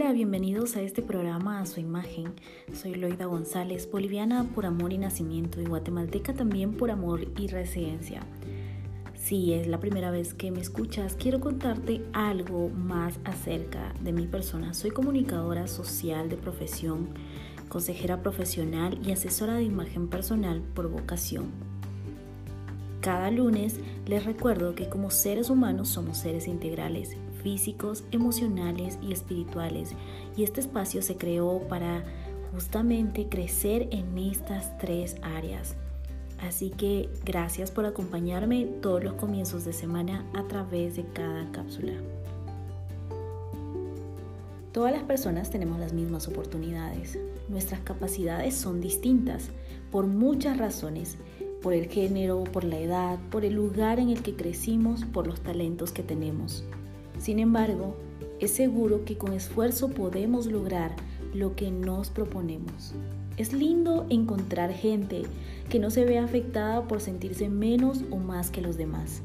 Hola, bienvenidos a este programa A Su Imagen. Soy Loida González, boliviana por amor y nacimiento y guatemalteca también por amor y residencia. Si es la primera vez que me escuchas, quiero contarte algo más acerca de mi persona. Soy comunicadora social de profesión, consejera profesional y asesora de imagen personal por vocación. Cada lunes les recuerdo que como seres humanos somos seres integrales físicos, emocionales y espirituales. Y este espacio se creó para justamente crecer en estas tres áreas. Así que gracias por acompañarme todos los comienzos de semana a través de cada cápsula. Todas las personas tenemos las mismas oportunidades. Nuestras capacidades son distintas por muchas razones, por el género, por la edad, por el lugar en el que crecimos, por los talentos que tenemos. Sin embargo, es seguro que con esfuerzo podemos lograr lo que nos proponemos. Es lindo encontrar gente que no se ve afectada por sentirse menos o más que los demás.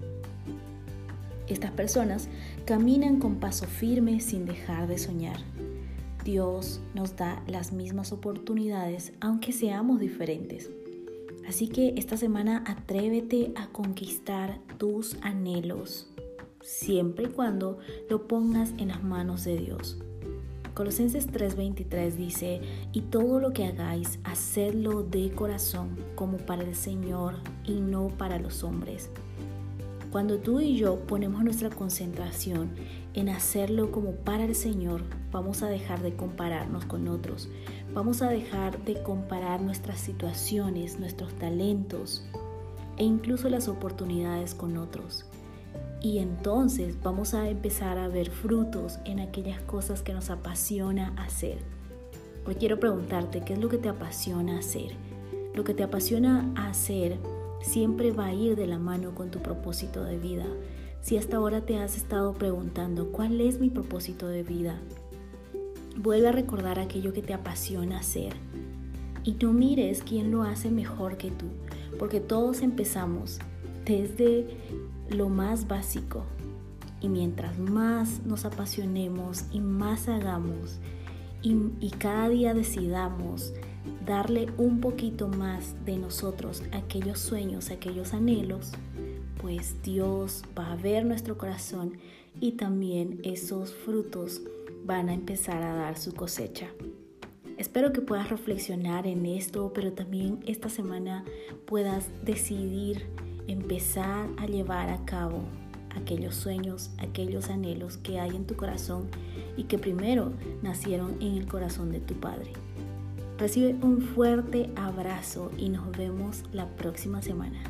Estas personas caminan con paso firme sin dejar de soñar. Dios nos da las mismas oportunidades aunque seamos diferentes. Así que esta semana atrévete a conquistar tus anhelos siempre y cuando lo pongas en las manos de Dios. Colosenses 3:23 dice, y todo lo que hagáis, hacedlo de corazón, como para el Señor y no para los hombres. Cuando tú y yo ponemos nuestra concentración en hacerlo como para el Señor, vamos a dejar de compararnos con otros, vamos a dejar de comparar nuestras situaciones, nuestros talentos e incluso las oportunidades con otros y entonces vamos a empezar a ver frutos en aquellas cosas que nos apasiona hacer. Hoy quiero preguntarte, ¿qué es lo que te apasiona hacer? Lo que te apasiona hacer siempre va a ir de la mano con tu propósito de vida. Si hasta ahora te has estado preguntando, ¿cuál es mi propósito de vida? Vuelve a recordar aquello que te apasiona hacer. Y no mires quién lo hace mejor que tú, porque todos empezamos desde lo más básico. Y mientras más nos apasionemos y más hagamos y, cada día decidamos darle un poquito más de nosotros aquellos sueños, a aquellos anhelos, pues Dios va a ver nuestro corazón y también esos frutos van a empezar a dar su cosecha. Espero que puedas reflexionar en esto, pero también esta semana puedas decidir empezar a llevar a cabo aquellos sueños, aquellos anhelos que hay en tu corazón y que primero nacieron en el corazón de tu Padre. Recibe un fuerte abrazo y nos vemos la próxima semana.